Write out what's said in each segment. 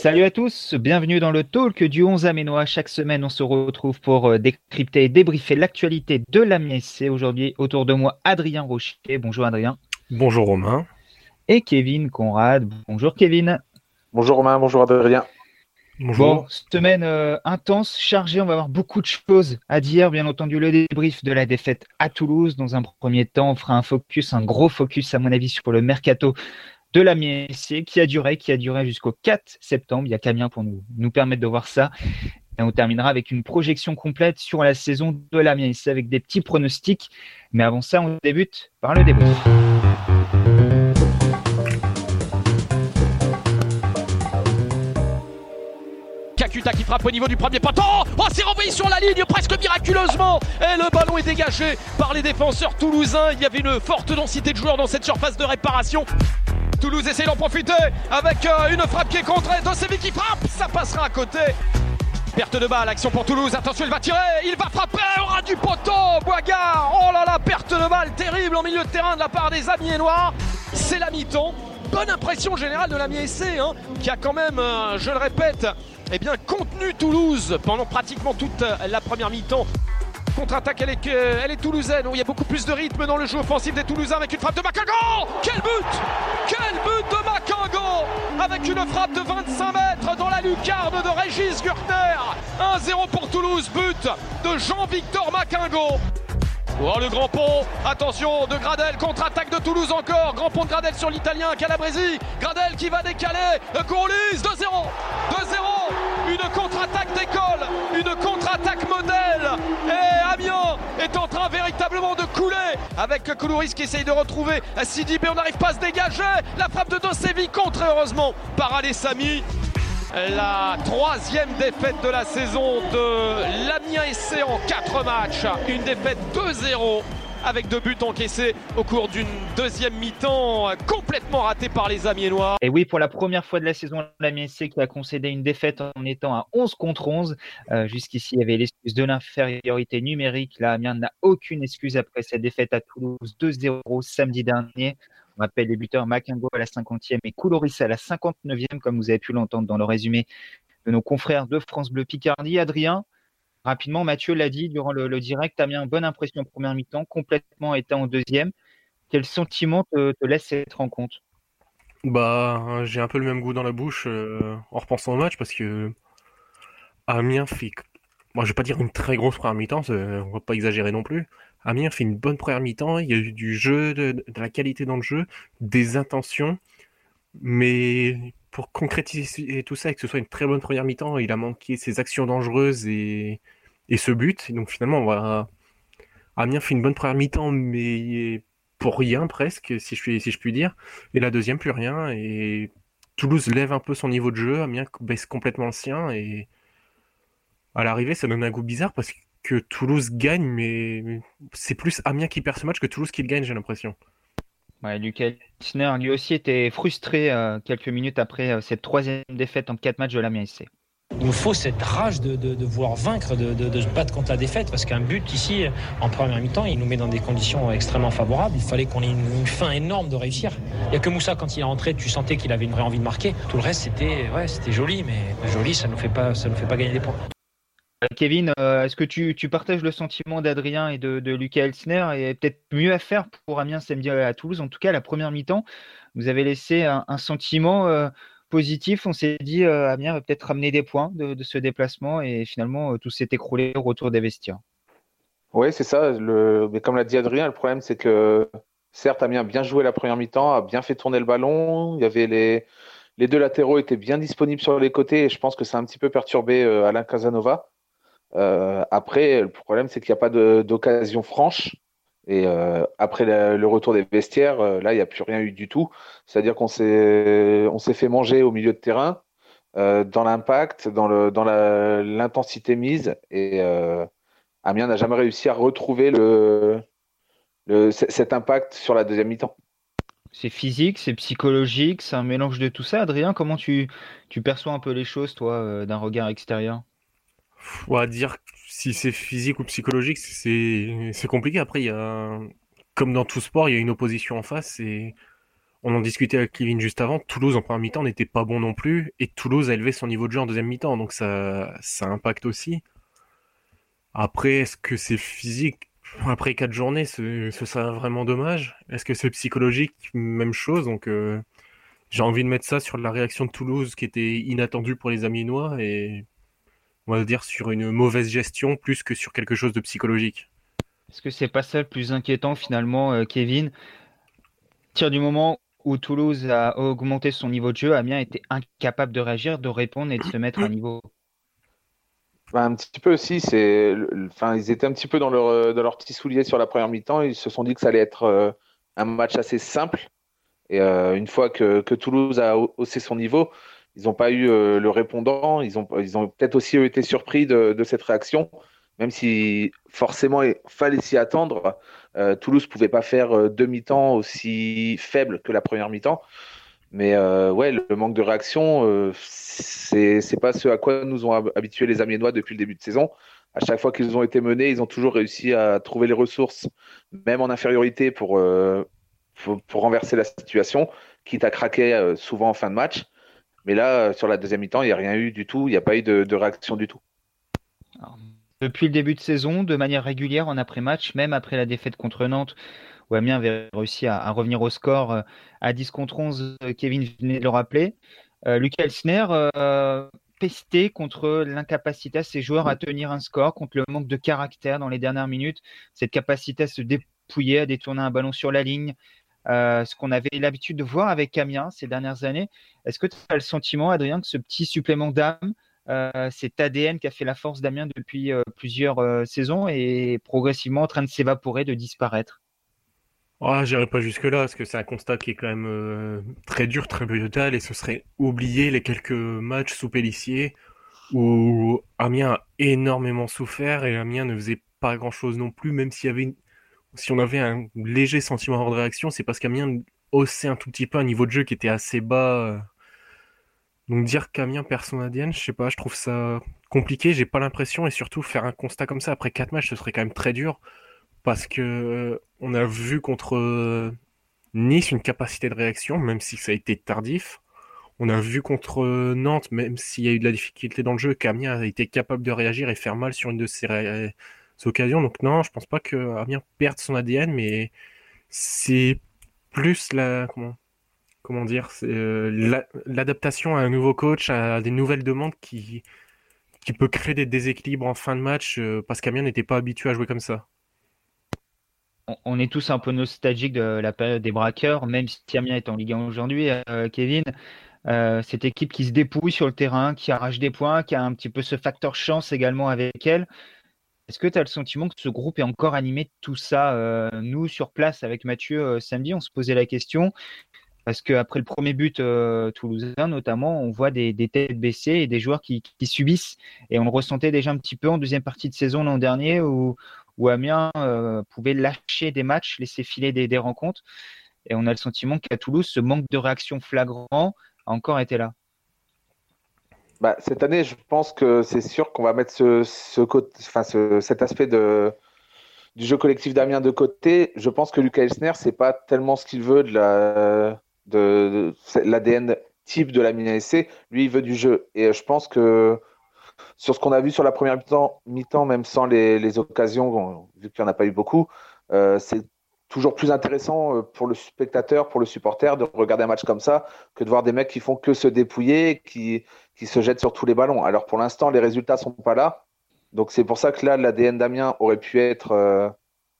Salut à tous, bienvenue dans le talk du 11 Aménois. Chaque semaine, on se retrouve pour euh, décrypter et débriefer l'actualité de la MSC. Aujourd'hui, autour de moi, Adrien Rocher. Bonjour Adrien. Bonjour Romain. Et Kevin Conrad. Bonjour Kevin. Bonjour Romain, bonjour Adrien. Bonjour. Bon, semaine euh, intense, chargée. On va avoir beaucoup de choses à dire. Bien entendu, le débrief de la défaite à Toulouse. Dans un premier temps, on fera un focus, un gros focus, à mon avis, sur le mercato de la MSC qui a duré, qui a duré jusqu'au 4 septembre. Il y a Camien pour nous, nous permettre de voir ça. Et on terminera avec une projection complète sur la saison de la MSC avec des petits pronostics. Mais avant ça, on débute par le débrief. Kakuta qui frappe au niveau du premier poteau. Oh, c'est renvoyé sur la ligne presque miraculeusement. Et le ballon est dégagé par les défenseurs toulousains. Il y avait une forte densité de joueurs dans cette surface de réparation. Toulouse essaie d'en profiter avec euh, une frappe qui est contrée. Dosevi qui frappe, ça passera à côté. Perte de balle, action pour Toulouse. Attention, il va tirer, il va frapper au ras du poteau. Boigard, oh là là, perte de balle terrible en milieu de terrain de la part des Amis noirs. C'est la mi-temps. Bonne impression générale de l'ami essai, hein, qui a quand même, euh, je le répète, eh bien, contenu Toulouse pendant pratiquement toute la première mi-temps. Contre-attaque, elle est, elle est toulousaine. il y a beaucoup plus de rythme dans le jeu offensif des Toulousains avec une frappe de Macango. Quel but Quel but de Macango Avec une frappe de 25 mètres dans la lucarne de Régis Gurtner. 1-0 pour Toulouse, but de Jean-Victor Macango. Oh le grand pont, attention de Gradel, contre-attaque de Toulouse encore, grand pont de Gradel sur l'italien Calabresi, Gradel qui va décaler, Courlis 2-0, 2-0, une contre-attaque d'école, une contre-attaque modèle, et Amiens est en train véritablement de couler, avec Koulouris qui essaye de retrouver Sidibé, on n'arrive pas à se dégager, la frappe de Dosevi contre heureusement par Alessami, la troisième défaite de la saison de l'Amiens SC en 4 matchs. Une défaite 2-0 avec deux buts encaissés au cours d'une deuxième mi-temps complètement ratée par les Amiénois. Et oui, pour la première fois de la saison, l'Amiens SC qui a concédé une défaite en étant à 11 contre 11. Euh, jusqu'ici, il y avait l'excuse de l'infériorité numérique. L'Amiens n'a aucune excuse après cette défaite à Toulouse 2-0 samedi dernier. On rappelle les buteurs Makingo à la 50e et Couloris à la 59e, comme vous avez pu l'entendre dans le résumé de nos confrères de France Bleu Picardie. Adrien, rapidement, Mathieu l'a dit durant le, direct, tu une bonne impression en première mi-temps, complètement éteint en deuxième. Quel sentiment te, laisse cette rencontre? Bah, j'ai un peu le même goût dans la bouche euh, en repensant au match parce que Amiens fait, moi je vais pas dire une très grosse première mi-temps, on va pas exagérer non plus, Amiens fait une bonne première mi-temps, il y a eu du jeu, de, la qualité dans le jeu, des intentions, mais pour concrétiser tout ça et que ce soit une très bonne première mi-temps, il a manqué ses actions dangereuses et, ce but. donc finalement. Amiens fait une bonne première mi-temps, mais pour rien presque, si je, puis, si je puis dire. Et la deuxième, plus rien. Et Toulouse lève un peu son niveau de jeu, Amiens baisse complètement le sien. Et à l'arrivée, ça donne un goût bizarre parce que que Toulouse gagne, mais c'est plus Amiens qui perd ce match que Toulouse qui le gagne, j'ai l'impression. Ouais, Lucas lui aussi, était frustré euh, quelques minutes après euh, cette troisième défaite en quatre matchs de l'Amiens SC. Il nous faut cette rage de, de, vouloir vaincre, de, se battre contre la défaite, parce qu'un but ici, en première mi-temps, il nous met dans des conditions extrêmement favorables. Il fallait qu'on ait une, fin énorme de réussir. Il n'y a que Moussa, quand il est rentré, tu sentais qu'il avait une vraie envie de marquer. Tout le reste, c'était ouais, joli, mais joli, ça ne ça nous fait pas gagner des points. Kevin, euh, est-ce que tu, partages le sentiment d'Adrien et de, Lucas Elsner et peut-être mieux à faire pour Amiens samedi à Toulouse En tout cas, la première mi-temps, vous avez laissé un, sentiment euh, positif. On s'est dit euh, Amiens va peut-être ramener des points de, ce déplacement et finalement tout s'est écroulé au retour des vestiaires. Oui, c'est ça. Mais comme l'a dit Adrien, le problème c'est que certes Amiens a bien joué la première mi-temps, a bien fait tourner le ballon. Il y avait les, les deux latéraux étaient bien disponibles sur les côtés et je pense que ça a un petit peu perturbé Alain Casanova. Euh, après, le problème, c'est qu'il n'y a pas d'occasion franche. Et euh, après le, retour des vestiaires, euh, là, il n'y a plus rien eu du tout. C'est-à-dire qu'on s'est, fait manger au milieu de terrain, dans l'impact, dans, le, dans l'intensité mise. Et Amiens n'a jamais réussi à retrouver le, le, cet impact sur la deuxième mi-temps. C'est physique, c'est psychologique, c'est un mélange de tout ça. Adrien, comment tu, tu perçois un peu les choses, toi, d'un regard extérieur? On va dire si c'est physique ou psychologique, c'est compliqué. Après, il y a, comme dans tout sport, il y a une opposition en face et on en discutait avec Kevin juste avant, Toulouse en première mi-temps n'était pas bon non plus, et Toulouse a élevé son niveau de jeu en deuxième mi-temps, donc ça, ça impacte aussi. Après, est-ce que c'est physique? Après quatre journées, ce, ce serait vraiment dommage. Est-ce que c'est psychologique? Même chose, donc euh, j'ai envie de mettre ça sur la réaction de Toulouse qui était inattendue pour les Amiénois, et on va dire sur une mauvaise gestion plus que sur quelque chose de psychologique. Est-ce que c'est pas ça le plus inquiétant finalement, euh, Kevin? À partir du moment où Toulouse a augmenté son niveau de jeu, Amiens était incapable de réagir, de répondre et de se mettre à niveau. Bah, un petit peu aussi, c'est, enfin, ils étaient un petit peu dans leur, euh, dans leur petit soulier sur la première mi-temps. Ils se sont dit que ça allait être euh, un match assez simple. Et euh, une fois que, que, Toulouse a haussé son niveau, ils n'ont pas eu le répondant. Ils ont, peut-être aussi été surpris de, cette réaction, même si forcément il fallait s'y attendre. Toulouse ne pouvait pas faire deux mi-temps aussi faibles que la première mi-temps. Mais euh, ouais, le manque de réaction, euh, c'est pas ce à quoi nous ont habitués les Amiénois depuis le début de saison. À chaque fois qu'ils ont été menés, ils ont toujours réussi à trouver les ressources, même en infériorité, pour, euh, renverser la situation, quitte à craquer euh, souvent en fin de match. Mais là, sur la deuxième mi-temps, il n'y a rien eu du tout, il n'y a pas eu de, réaction du tout. Depuis le début de saison, de manière régulière en après-match, même après la défaite contre Nantes, où Amiens avait réussi à, revenir au score euh, à 10 contre 11. Euh, Kevin venait de le rappeler. Euh, Lucas Elsner euh, contre l'incapacité à ses joueurs à tenir un score, contre le manque de caractère dans les dernières minutes, cette capacité à se dépouiller, à détourner un ballon sur la ligne, euh, ce qu'on avait l'habitude de voir avec Amiens ces dernières années. Est-ce que tu as le sentiment, Adrien, que ce petit supplément d'âme, euh, cet ADN qui a fait la force d'Amiens depuis euh, plusieurs saisons est progressivement en train de s'évaporer, de disparaître? Oh, J'irai pas jusque-là, parce que c'est un constat qui est quand même euh, très dur, très brutal, et ce serait oublier les quelques matchs sous Pellissier où Amiens a énormément souffert et Amiens ne faisait pas grand-chose non plus, même s'il y avait une... si on avait un léger sentiment de réaction, c'est parce qu'Amiens haussait un tout petit peu un niveau de jeu qui était assez bas. Donc dire qu'Amiens perd son ADN, je sais pas, je trouve ça compliqué, j'ai pas l'impression, et surtout faire un constat comme ça après quatre matchs, ce serait quand même très dur parce que on a vu contre Nice une capacité de réaction, même si ça a été tardif. On a vu contre Nantes, même s'il y a eu de la difficulté dans le jeu, qu'Amiens a été capable de réagir et faire mal sur une de ses ré... occasions. Donc non, je pense pas que Amiens perde son ADN, mais c'est plus la comment comment dire, euh, l'adaptation à un nouveau coach, à des nouvelles demandes qui qui peut créer des déséquilibres en fin de match euh, parce qu'Amiens n'était pas habitué à jouer comme ça on est tous un peu nostalgiques de la période des braqueurs, même si Amiens est en Ligue 1 aujourd'hui, euh, Kevin. Cette équipe qui se dépouille sur le terrain, qui arrache des points, qui a un petit peu ce facteur chance également avec elle. Est-ce que tu as le sentiment que ce groupe est encore animé de tout ça euh, Nous, sur place, avec Mathieu, euh, samedi, on se posait la question. Parce qu'après le premier but euh, toulousain, notamment, on voit des, têtes baissées et des joueurs qui, subissent. Et on le ressentait déjà un petit peu en deuxième partie de saison l'an dernier, où, où Amiens pouvait lâcher des matchs, laisser filer des, des rencontres. Et on a le sentiment qu'à Toulouse, ce manque de réaction flagrant a encore été là. Bah, cette année, je pense que c'est sûr qu'on va mettre ce, ce, enfin, ce, cet aspect de, du jeu collectif d'Amiens de côté. Je pense que Lucas Elsner, c'est pas tellement ce qu'il veut de la, de, l'ADN type de l'Amiens SC. Lui, il veut du jeu. Et je pense que sur ce qu'on a vu sur la première mi-temps, mi-temps même sans les, les occasions, vu qu'il n'y en a pas eu beaucoup, euh, c'est toujours plus intéressant euh, pour le spectateur, pour le supporter, de regarder un match comme ça, que de voir des mecs qui font que se dépouiller, qui, se jettent sur tous les ballons. Alors pour l'instant, les résultats sont pas là. Donc c'est pour ça que là, l'ADN d'Amiens aurait pu être euh,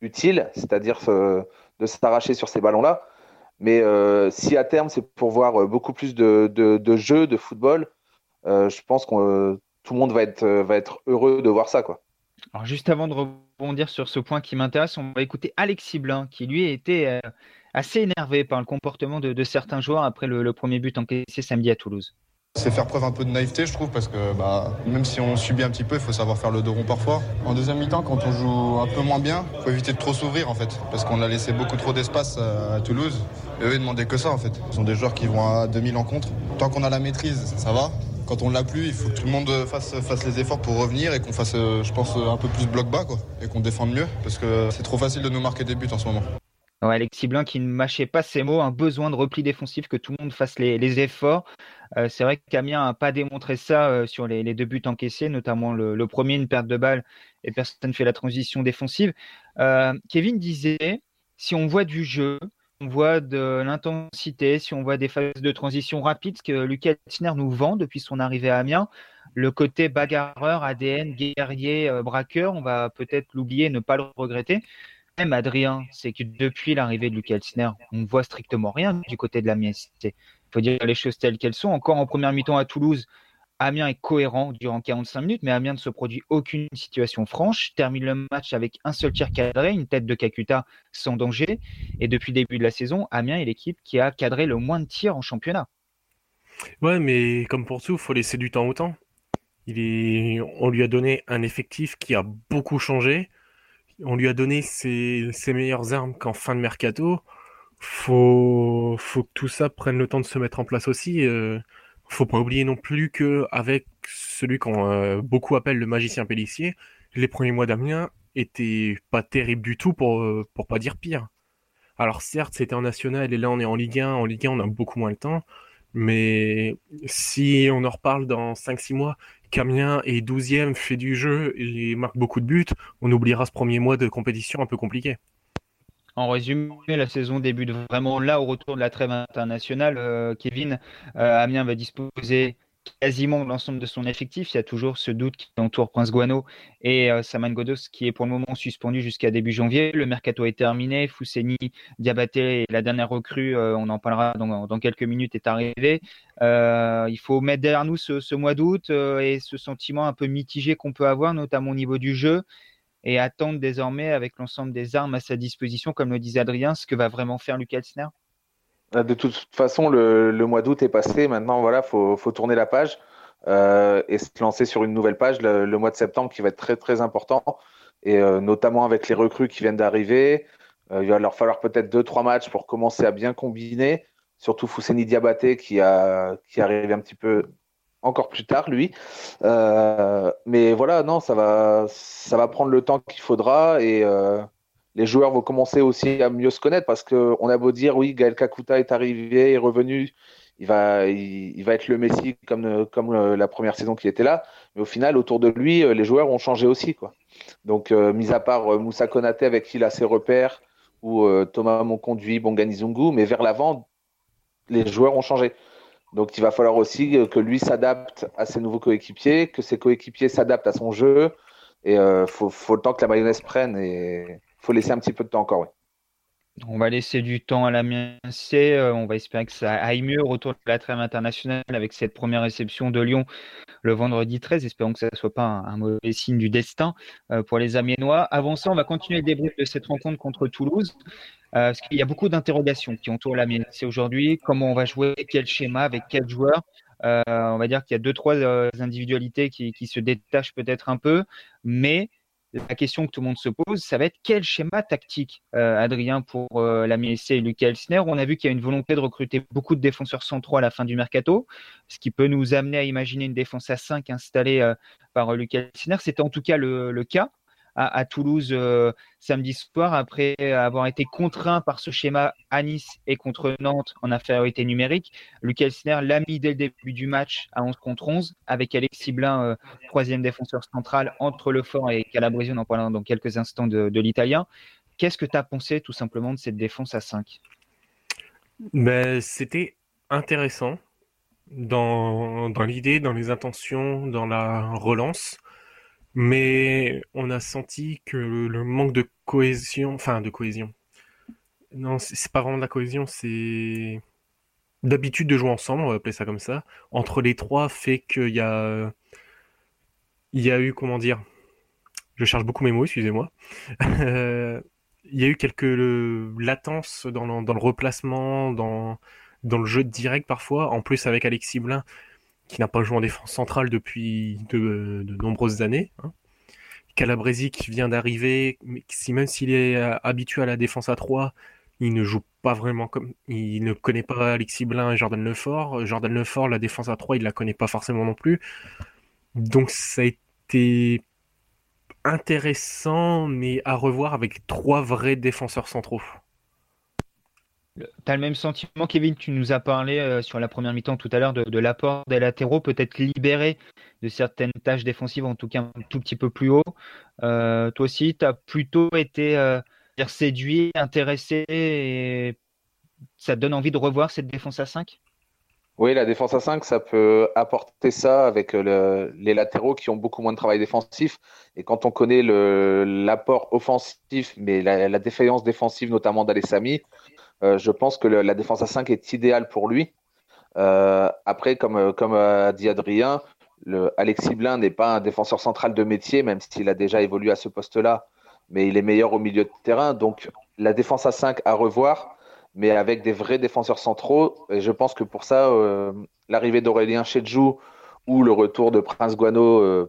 utile, c'est-à-dire euh, de s'arracher sur ces ballons-là. Mais si à terme, c'est pour voir beaucoup plus de jeux, de football, je pense que tout le monde va être, va être heureux de voir ça. Quoi. Alors juste avant de rebondir sur ce point qui m'intéresse, on va écouter Alexis Blin, qui lui était euh, assez énervé par le comportement de, certains joueurs après le, premier but encaissé samedi à Toulouse. C'est faire preuve un peu de naïveté, je trouve, parce que bah, même si on subit un petit peu, il faut savoir faire le dos rond parfois. En deuxième mi-temps, quand on joue un peu moins bien, il faut éviter de trop s'ouvrir en fait, parce qu'on a laissé beaucoup trop d'espace à, à, Toulouse. Et eux, ils demandaient que ça en fait. Ce sont des joueurs qui vont à 2000 en contre. Tant qu'on a la maîtrise, ça va. Quand on l'a plus, il faut que tout le monde fasse, fasse les efforts pour revenir et qu'on fasse, je pense, un peu plus bloc bas et qu'on défende mieux, parce que c'est trop facile de nous marquer des buts en ce moment. Alexis Blin qui ne mâchait pas ses mots, un besoin de repli défensif, que tout le monde fasse les, efforts. Euh, c'est vrai que Camien n'a pas démontré ça euh, sur les, deux buts encaissés, notamment le, premier, une perte de balle, et personne ne fait la transition défensive. Euh, Kevin disait, si on voit du jeu, on voit de l'intensité, si on voit des phases de transition rapides, ce que Lucas Tiner nous vend depuis son arrivée à Amiens, le côté bagarreur, ADN, guerrier, braqueur, on va peut-être l'oublier, ne pas le regretter. Adrien, c'est que depuis l'arrivée de Lucas Elsner, on ne voit strictement rien du côté de la Il faut dire les choses telles qu'elles sont. Encore en première mi-temps à Toulouse, Amiens est cohérent durant 45 minutes, mais Amiens ne se produit aucune situation franche, termine le match avec un seul tir cadré, une tête de Kakuta sans danger. Et depuis le début de la saison, Amiens est l'équipe qui a cadré le moins de tirs en championnat. Ouais, mais comme pour tout, il faut laisser du temps au temps. On lui a donné un effectif qui a beaucoup changé on lui a donné ses, meilleures armes qu'en fin de mercato. Faut, faut que tout ça prenne le temps de se mettre en place aussi. Euh, faut pas oublier non plus que avec celui qu'on euh, beaucoup appelle le magicien Pellissier, les premiers mois d'Amiens étaient pas terribles du tout pour euh, pour pas dire pire. Alors certes, c'était en national et là on est en Ligue 1. En Ligue 1, on a beaucoup moins le temps. Mais si on en reparle dans 5-6 mois Camien est 12e, fait du jeu et marque beaucoup de buts, on oubliera ce premier mois de compétition un peu compliqué. En résumé, la saison débute vraiment là au retour de la trêve internationale. Euh, Kevin, euh, Amiens va disposer quasiment l'ensemble de son effectif. Il y a toujours ce doute qui entoure Prince Guano et euh, Saman Godos qui est pour le moment suspendu jusqu'à début janvier. Le mercato est terminé. Fousseni Diabaté, la dernière recrue, on en parlera dans, quelques minutes, est arrivée. Il faut mettre derrière nous ce, mois d'août et ce sentiment un peu mitigé qu'on peut avoir, notamment au niveau du jeu, et attendre désormais avec l'ensemble des armes à sa disposition, comme le disait Adrien, ce que va vraiment faire Lucas Elsner? Euh, de toute façon, le, mois d'août est passé. Maintenant, voilà, faut, tourner la page euh, et se lancer sur une nouvelle page le, mois de septembre qui va être très très important et euh, notamment avec les recrues qui viennent d'arriver. il va leur falloir peut-être deux trois matchs pour commencer à bien combiner. Surtout Fousseni Diabaté qui arrive un petit peu encore plus tard lui. mais voilà, non, ça va ça va prendre le temps qu'il faudra et les joueurs vont commencer aussi à mieux se connaître parce qu'on a beau dire oui, Gaël Kakuta est arrivé, est revenu, il va, il, va être le Messi comme, comme euh, la première saison qui était là, mais au final, autour de lui, euh, les joueurs ont changé aussi. Quoi. Donc, euh, mis à part Moussa Konaté avec qui il a ses repères, ou Thomas Monconduit, Bonganizungu, mais vers l'avant, les joueurs ont changé. Donc, il va falloir aussi que lui s'adapte à ses nouveaux coéquipiers, que ses coéquipiers s'adaptent à son jeu. Et il faut, faut, le temps que la mayonnaise prenne. Et faut laisser un petit peu de temps encore. On va laisser du temps à la. Euh, on va espérer que ça aille mieux retour de la trêve internationale avec cette première réception de Lyon le vendredi 13. Espérons que ça ne soit pas un, mauvais signe du destin euh, pour les Amiénois. Avant ça, on va continuer le débrief de cette rencontre contre Toulouse. Euh, parce qu'il y a beaucoup d'interrogations qui entourent la aujourd'hui. Comment on va jouer, quel schéma, avec quel joueur On va dire qu'il y a deux, trois individualités qui se détachent peut-être un peu, mais la question que tout le monde se pose, ça va être quel schéma tactique, euh, Adrien, pour euh, la MSC et Lucas Elsner? On a vu qu'il y a une volonté de recruter beaucoup de défenseurs centraux à la fin du mercato, ce qui peut nous amener à imaginer une défense à 5 installée euh, par Lucas Elsner. C'était en tout cas le cas à, Toulouse euh, samedi soir après avoir été contraint par ce schéma à Nice et contre Nantes en infériorité numérique. Lucas Elsner l'a mis dès le début du match à 11 contre 11 avec Alexis Blin, euh, troisième défenseur central entre le fort et Calabresi, on en parlera dans quelques instants de, l'italien. Qu'est-ce que tu as pensé tout simplement de cette défense à 5 ben, C'était intéressant dans l'idée, dans les intentions, dans la relance. Mais on a senti que le manque de cohésion, enfin de cohésion. Non, c'est pas vraiment de la cohésion, c'est d'habitude de jouer ensemble, on va appeler ça comme ça. Entre les trois fait qu'il y a, il y a eu comment dire, je cherche beaucoup mes mots, excusez-moi. il y a eu quelques latences dans le, dans le replacement, dans dans le jeu direct parfois. En plus avec Alexis Blin, qui n'a pas joué en défense centrale depuis de, nombreuses années. Hein. Calabresi qui vient d'arriver, même s'il est euh, habitué à la défense à 3, il ne joue pas vraiment comme. Il ne connaît pas Alexis Blin et Jordan Lefort. Jordan Lefort, la défense à 3, il la connaît pas forcément non plus. Donc ça a été intéressant, mais à revoir avec trois vrais défenseurs centraux. Tu as le même sentiment, Kevin, tu nous as parlé euh, sur la première mi-temps tout à l'heure de, l'apport des latéraux, peut-être libérés de certaines tâches défensives, en tout cas un tout petit peu plus haut. Euh, toi aussi, tu as plutôt été euh, séduit, intéressé, et ça te donne envie de revoir cette défense à 5 oui, la défense à 5, ça peut apporter ça avec les latéraux qui ont beaucoup moins de travail défensif. Et quand on connaît l'apport offensif, mais la, défaillance défensive, notamment d'Alessami, je pense que la défense à 5 est idéale pour lui. Euh, après, comme, comme a dit Adrien, le, Alexis Blin n'est pas un défenseur central de métier, même s'il a déjà évolué à ce poste-là, mais il est meilleur au milieu de terrain. Donc, la défense à 5 à revoir, mais avec des vrais défenseurs centraux. Et je pense que pour ça, euh, l'arrivée d'Aurélien Chedjou ou le retour de Prince Guano,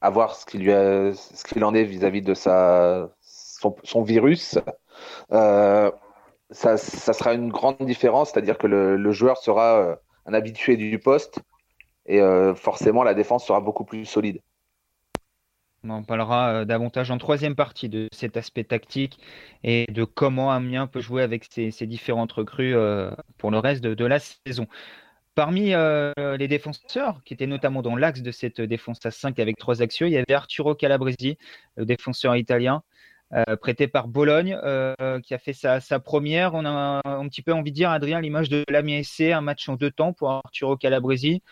à voir ce qu'il en est vis-à-vis de sa, son, virus, ça, sera une grande différence, c'est-à-dire que le, joueur sera euh, un habitué du poste et euh, forcément la défense sera beaucoup plus solide. On parlera euh, davantage en troisième partie de cet aspect tactique et de comment Amiens peut jouer avec ses, différentes recrues pour le reste de, la saison. Parmi les défenseurs, qui étaient notamment dans l'axe de cette défense à 5 avec trois actions, il y avait Arturo Calabresi, le défenseur italien, euh, prêté par Bologne, euh, qui a fait sa, première. On a un, petit peu envie de dire, Adrien, l'image de l'Amiens SC, un match en deux temps pour Arturo Calabresi.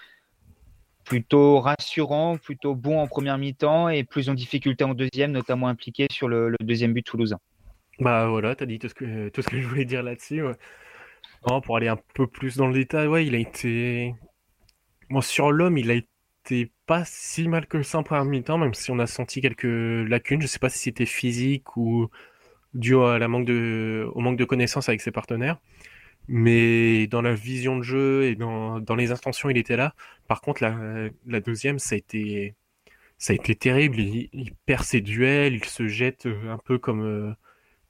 Plutôt rassurant, plutôt bon en première mi-temps et plus en difficulté en deuxième, notamment impliqué sur le, deuxième but toulousain. Bah voilà, tu as dit tout ce, que, tout ce que je voulais dire là-dessus. pour aller un peu plus dans le détail, ouais, il a été. Sur l'homme, il a été pas si mal que ça en première mi-temps, même si on a senti quelques lacunes. Je sais pas si c'était physique ou dû à manque de, au manque de connaissances avec ses partenaires. Mais dans la vision de jeu et dans, dans les intentions, il était là. Par contre, la, la deuxième, ça a été, ça a été terrible. Il, perd ses duels, il se jette un peu comme,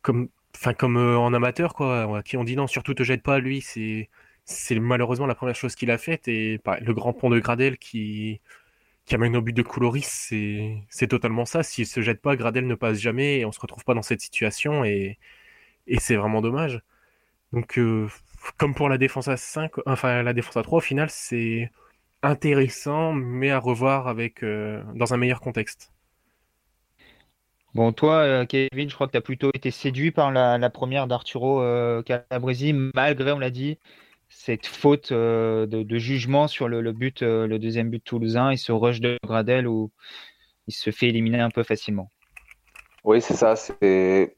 comme, enfin, comme en amateur, quoi. À qui on dit non, surtout te jette pas, lui, c'est, c'est malheureusement la première chose qu'il a faite. Et le grand pont de Gradel qui, qui amène au but de Couloris, c'est totalement ça. S'il se jette pas, Gradel ne passe jamais et on se retrouve pas dans cette situation. Et, et c'est vraiment dommage. Donc, euh, comme pour la défense à 5, enfin la défense à 3, au final, c'est intéressant, mais à revoir avec, euh, dans un meilleur contexte. Bon, toi, euh, Kevin, je crois que tu as plutôt été séduit par la, la première d'Arturo Calabresi, malgré, on l'a dit, cette faute euh, de, jugement sur le, but, euh, le deuxième but toulousain et ce rush de Gradel où il se fait éliminer un peu facilement. Oui, c'est ça.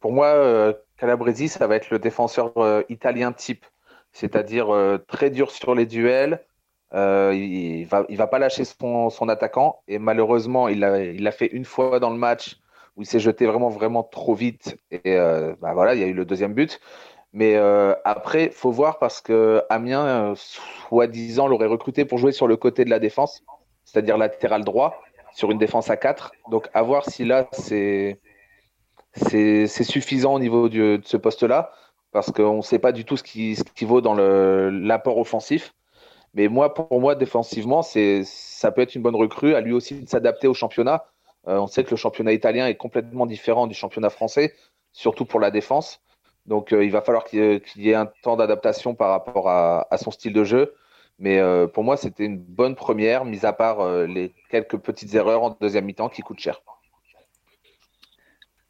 Pour moi euh, Calabresi, ça va être le défenseur italien type, c'est-à-dire très dur sur les duels. il va, il va pas lâcher son, attaquant et malheureusement, il l'a il fait une fois dans le match où il s'est jeté vraiment vraiment trop vite et bah voilà, il y a eu le deuxième but. Mais euh, après, faut voir parce que Amiens, euh, soi-disant, l'aurait recruté pour jouer sur le côté de la défense, c'est-à-dire latéral droit, sur une défense à 4. Donc, à voir si là, c'est suffisant au niveau de ce poste-là, parce qu'on ne sait pas du tout ce qui, ce vaut dans l'apport offensif. Mais moi, pour moi, défensivement, ça peut être une bonne recrue, à lui aussi de s'adapter au championnat. Euh, on sait que le championnat italien est complètement différent du championnat français, surtout pour la défense. Donc euh, il va falloir qu'il y ait un temps d'adaptation par rapport à, son style de jeu. Mais euh, pour moi, c'était une bonne première, mis à part euh, les quelques petites erreurs en deuxième mi-temps qui coûtent cher.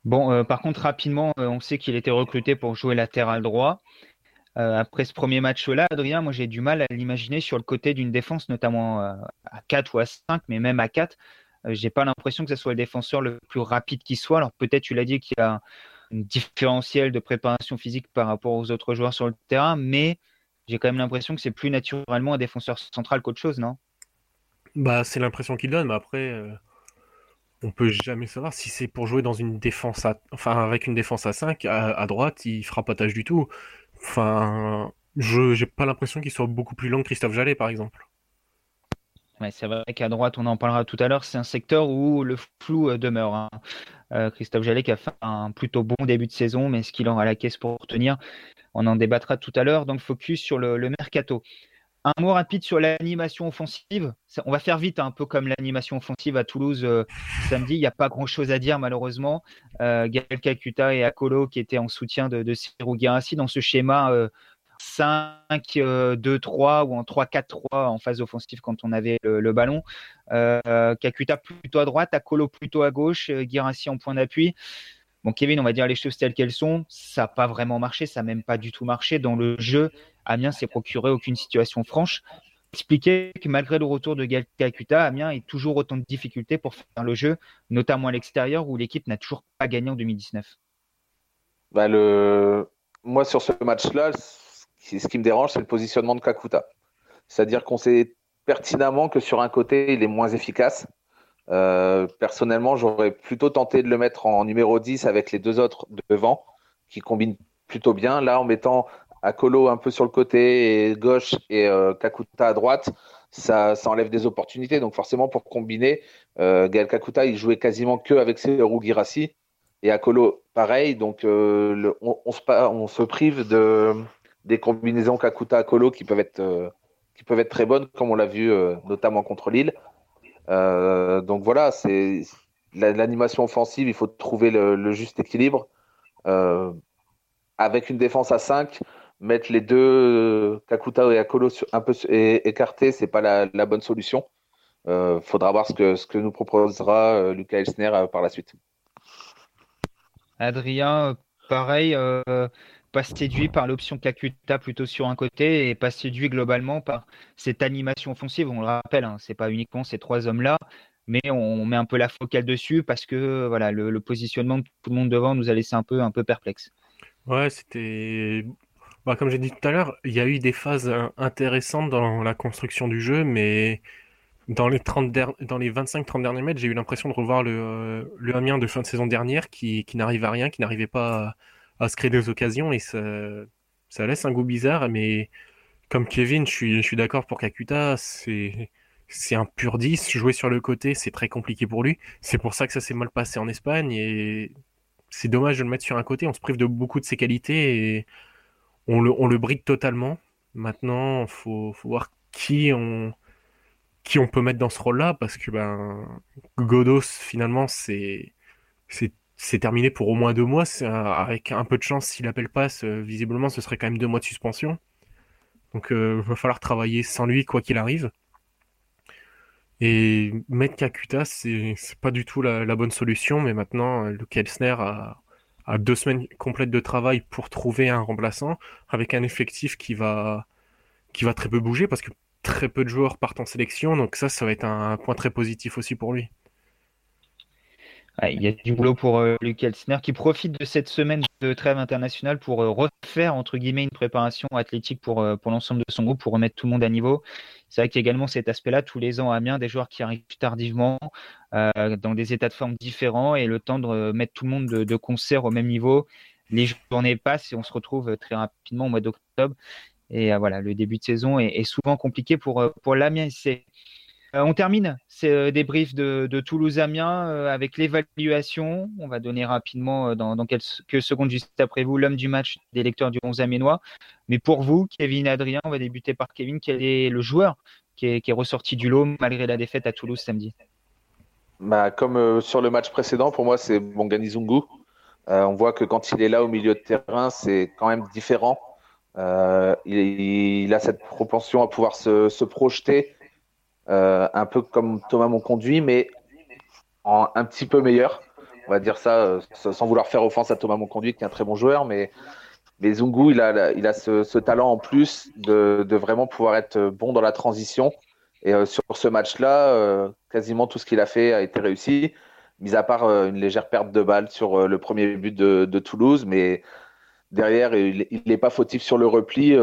Bon, par contre, rapidement, on sait qu'il était recruté pour jouer latéral droit. après ce premier match-là, Adrien, moi j'ai du mal à l'imaginer sur le côté d'une défense, notamment à 4 ou à 5, mais même à 4. j'ai pas l'impression que ce soit le défenseur le plus rapide qui soit. Alors peut-être tu l'as dit qu'il y a différentiel de préparation physique par rapport aux autres joueurs sur le terrain, mais j'ai quand même l'impression que c'est plus naturellement un défenseur central qu'autre chose, non? Bah, c'est l'impression qu'il donne, mais après, euh, on peut jamais savoir si c'est pour jouer dans une défense à, enfin, avec une défense à 5, à, droite, il fera pas tâche du tout. Enfin, je j'ai pas l'impression qu'il soit beaucoup plus long que Christophe Jallet, par exemple. C'est vrai qu'à droite, on en parlera tout à l'heure, c'est un secteur où le flou euh, demeure. Hein. Euh, Christophe Jallet qui a fait un plutôt bon début de saison, mais est-ce qu'il aura la caisse pour tenir On en débattra tout à l'heure. Donc, focus sur le, mercato. Un mot rapide sur l'animation offensive. On va faire vite, hein, un peu comme l'animation offensive à Toulouse euh, samedi. Il n'y a pas grand-chose à dire, malheureusement. Euh, Gaël et Akolo qui étaient en soutien de, de Serou dans ce schéma 5-2-3 ou en 3-4-3 en phase offensive quand on avait le, ballon. Kakuta plutôt à droite, Akolo plutôt à gauche, Girassi en point d'appui. Bon, Kevin, on va dire les choses telles qu'elles sont. Ça n'a pas vraiment marché, ça n'a même pas du tout marché. Dans le jeu, Amiens s'est procuré aucune situation franche. Expliquer que malgré le retour de Kakuta, Amiens a toujours autant de difficultés pour faire le jeu, notamment à l'extérieur où l'équipe n'a toujours pas gagné en 2019. Bah le... Moi, sur ce match-là, ce qui me dérange, c'est le positionnement de Kakuta. C'est-à-dire qu'on sait pertinemment que sur un côté, il est moins efficace. Euh, personnellement, j'aurais plutôt tenté de le mettre en numéro 10 avec les deux autres devant, qui combinent plutôt bien. Là, en mettant Akolo un peu sur le côté gauche et euh, Kakuta à droite, ça, enlève des opportunités. Donc forcément, pour combiner, euh, Kakuta, il jouait quasiment que avec ses Girassi et Akolo, pareil. Donc euh, on, se, prive de, des combinaisons Kakuta-Akolo qui peuvent être qui peuvent être très bonnes, comme on l'a vu notamment contre Lille. Euh, donc voilà, c'est l'animation offensive, il faut trouver le, juste équilibre. Euh, avec une défense à 5, mettre les deux Kakuta et Akolo un peu écartés, c'est pas la, bonne solution. Euh, faudra voir ce que, ce que nous proposera Lucas Elsner par la suite. Adrien, pareil, pas séduit par l'option Kakuta plutôt sur un côté et pas séduit globalement par cette animation offensive. On le rappelle, hein, c'est pas uniquement ces trois hommes-là, mais on met un peu la focale dessus parce que voilà, le, positionnement de tout le monde devant nous a laissé un peu, un peu perplexe. Ouais, c'était. Bah, comme j'ai dit tout à l'heure, il y a eu des phases intéressantes dans la construction du jeu, mais dans les, 30 dans les 25-30 derniers mètres, j'ai eu l'impression de revoir le, le Amiens de fin de saison dernière qui, qui n'arrive à rien, qui n'arrivait pas à se créer des occasions et ça, ça laisse un goût bizarre. Mais comme Kevin, je suis, je suis d'accord pour Kakuta, c'est c'est un pur 10. Jouer sur le côté, c'est très compliqué pour lui. C'est pour ça que ça s'est mal passé en Espagne et c'est dommage de le mettre sur un côté. On se prive de beaucoup de ses qualités et on le, on le bride totalement. Maintenant, faut, faut voir qui on, qui on peut mettre dans ce rôle-là parce que ben, Godos, finalement, c'est, c'est c'est terminé pour au moins deux mois. Avec un peu de chance, s'il appelle passe, visiblement, ce serait quand même deux mois de suspension. Donc, il euh, va falloir travailler sans lui, quoi qu'il arrive. Et mettre Kakuta, c'est pas du tout la, bonne solution. Mais maintenant, le Kelsner a, a, deux semaines complètes de travail pour trouver un remplaçant avec un effectif qui va, qui va très peu bouger parce que très peu de joueurs partent en sélection. Donc, ça, ça va être un point très positif aussi pour lui il y a du boulot pour euh, Luc Elsner qui profite de cette semaine de trêve internationale pour euh, refaire entre guillemets une préparation athlétique pour, euh, pour l'ensemble de son groupe, pour remettre tout le monde à niveau. C'est vrai qu'il y a également cet aspect-là tous les ans à Amiens, des joueurs qui arrivent tardivement, dans des états de forme différents et le temps de mettre tout le monde de, concert au même niveau. Les journées passent et on se retrouve très rapidement au mois d'octobre. Et voilà, le début de saison est, est souvent compliqué pour, pour l'Amiens. Euh, on termine ces euh, débriefs de, de Toulouse-Amiens euh, avec l'évaluation. On va donner rapidement, dans, quelques secondes juste après vous, l'homme du match des lecteurs du 11 amiénois. Mais pour vous, Kevin Adrien, on va débuter par Kevin. Quel est le joueur qui est, ressorti du lot malgré la défaite à Toulouse samedi? Bah, Comme sur le match précédent, pour moi, c'est Bongani Zungu. on voit que quand il est là au milieu de terrain, c'est quand même différent. il, a cette propension à pouvoir se projeter euh, un peu comme Thomas Monconduit, mais un petit peu meilleur. On va dire ça euh, sans vouloir faire offense à Thomas Monconduit, qui est un très bon joueur, mais, mais Zungu, il a, il a ce, talent en plus de, vraiment pouvoir être bon dans la transition. Et euh, sur ce match-là, quasiment tout ce qu'il a fait a été réussi, mis à part une légère perte de balle sur le premier but de, Toulouse, mais derrière, il n'est pas fautif sur le repli.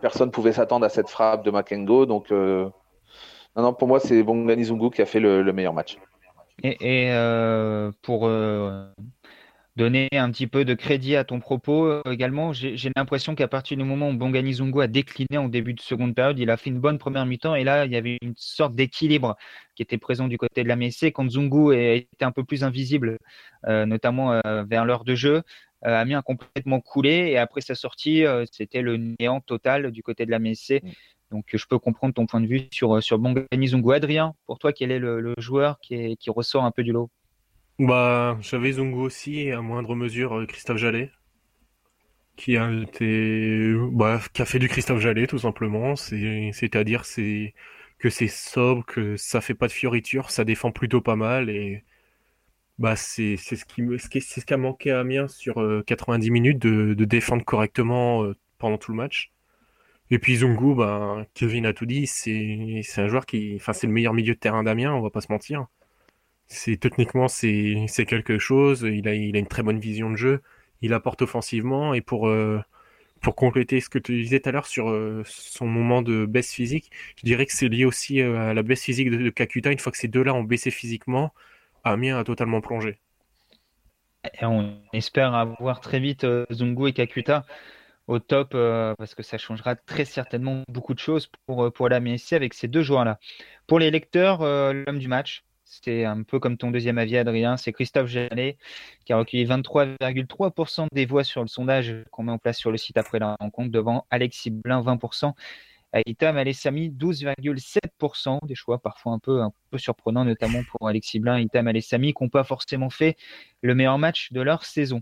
personne ne pouvait s'attendre à cette frappe de Makengo, donc non, pour moi, c'est Bongani Zungu qui a fait le, meilleur match. Et, euh, pour euh, donner un petit peu de crédit à ton propos euh, également, j'ai l'impression qu'à partir du moment où Bongani Zungu a décliné en début de seconde période, il a fait une bonne première mi-temps et là, il y avait une sorte d'équilibre qui était présent du côté de la MSC quand Zungu était un peu plus invisible, notamment vers l'heure de jeu. a mis un complètement coulé et après sa sortie, c'était le néant total du côté de la MSC. Donc, je peux comprendre ton point de vue sur, euh, sur Bongani Zungu. Adrien, pour toi, quel est le, joueur qui, ressort un peu du lot? Bah, J'avais Zungu aussi, et à moindre mesure, euh, Christophe Jallet. qui a été, bah, qui a fait du Christophe Jallet tout simplement. C'est, c'est-à-dire c'est que c'est sobre, que ça fait pas de fioriture, ça défend plutôt pas mal et bah c'est ce qui a manqué à Amiens sur 90 minutes de, de défendre correctement pendant tout le match. Et puis Zungu, bah, Kevin a tout dit, c'est un joueur qui, enfin c'est le meilleur milieu de terrain d'Amiens, on va pas se mentir. C'est techniquement c'est quelque chose. Il a il a une très bonne vision de jeu il apporte offensivement. Et pour, euh, pour compléter ce que tu disais tout à l'heure sur euh, son moment de baisse physique, je dirais que c'est lié aussi euh, à la baisse physique de, Kakuta. Une fois que ces deux-là ont baissé physiquement, Amiens a totalement plongé. Et on espère avoir très vite Zungu et Kakuta au top parce que ça changera très certainement beaucoup de choses pour, pour la MSC avec ces deux joueurs-là. Pour les lecteurs, l'homme du match, c'est un peu comme ton deuxième avis, Adrien. C'est Christophe Jallet qui a recueilli 23,3% des voix sur le sondage qu'on met en place sur le site après la rencontre devant Alexis Blin, 20%. Itam Alessami, 12,7%, des choix parfois un peu, un peu surprenants, notamment pour Alexis Blin et Itam Alessami, qui n'ont pas forcément fait le meilleur match de leur saison.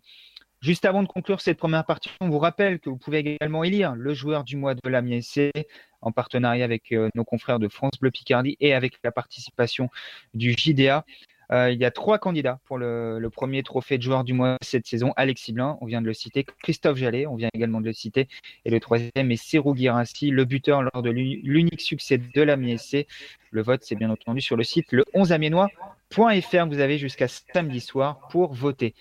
Juste avant de conclure cette première partie, on vous rappelle que vous pouvez également élire le joueur du mois de la MSC en partenariat avec euh, nos confrères de France Bleu Picardie et avec la participation du JDA. Euh, il y a trois candidats pour le, premier trophée de joueur du mois cette saison. Alexis Blin, on vient de le citer. Christophe Jallet, on vient également de le citer. Et le troisième est Serou Guirassi, le buteur lors de l'unique succès de la MSC. Le vote, c'est bien entendu sur le site le 11amiennois.fr. Vous avez jusqu'à samedi soir pour voter.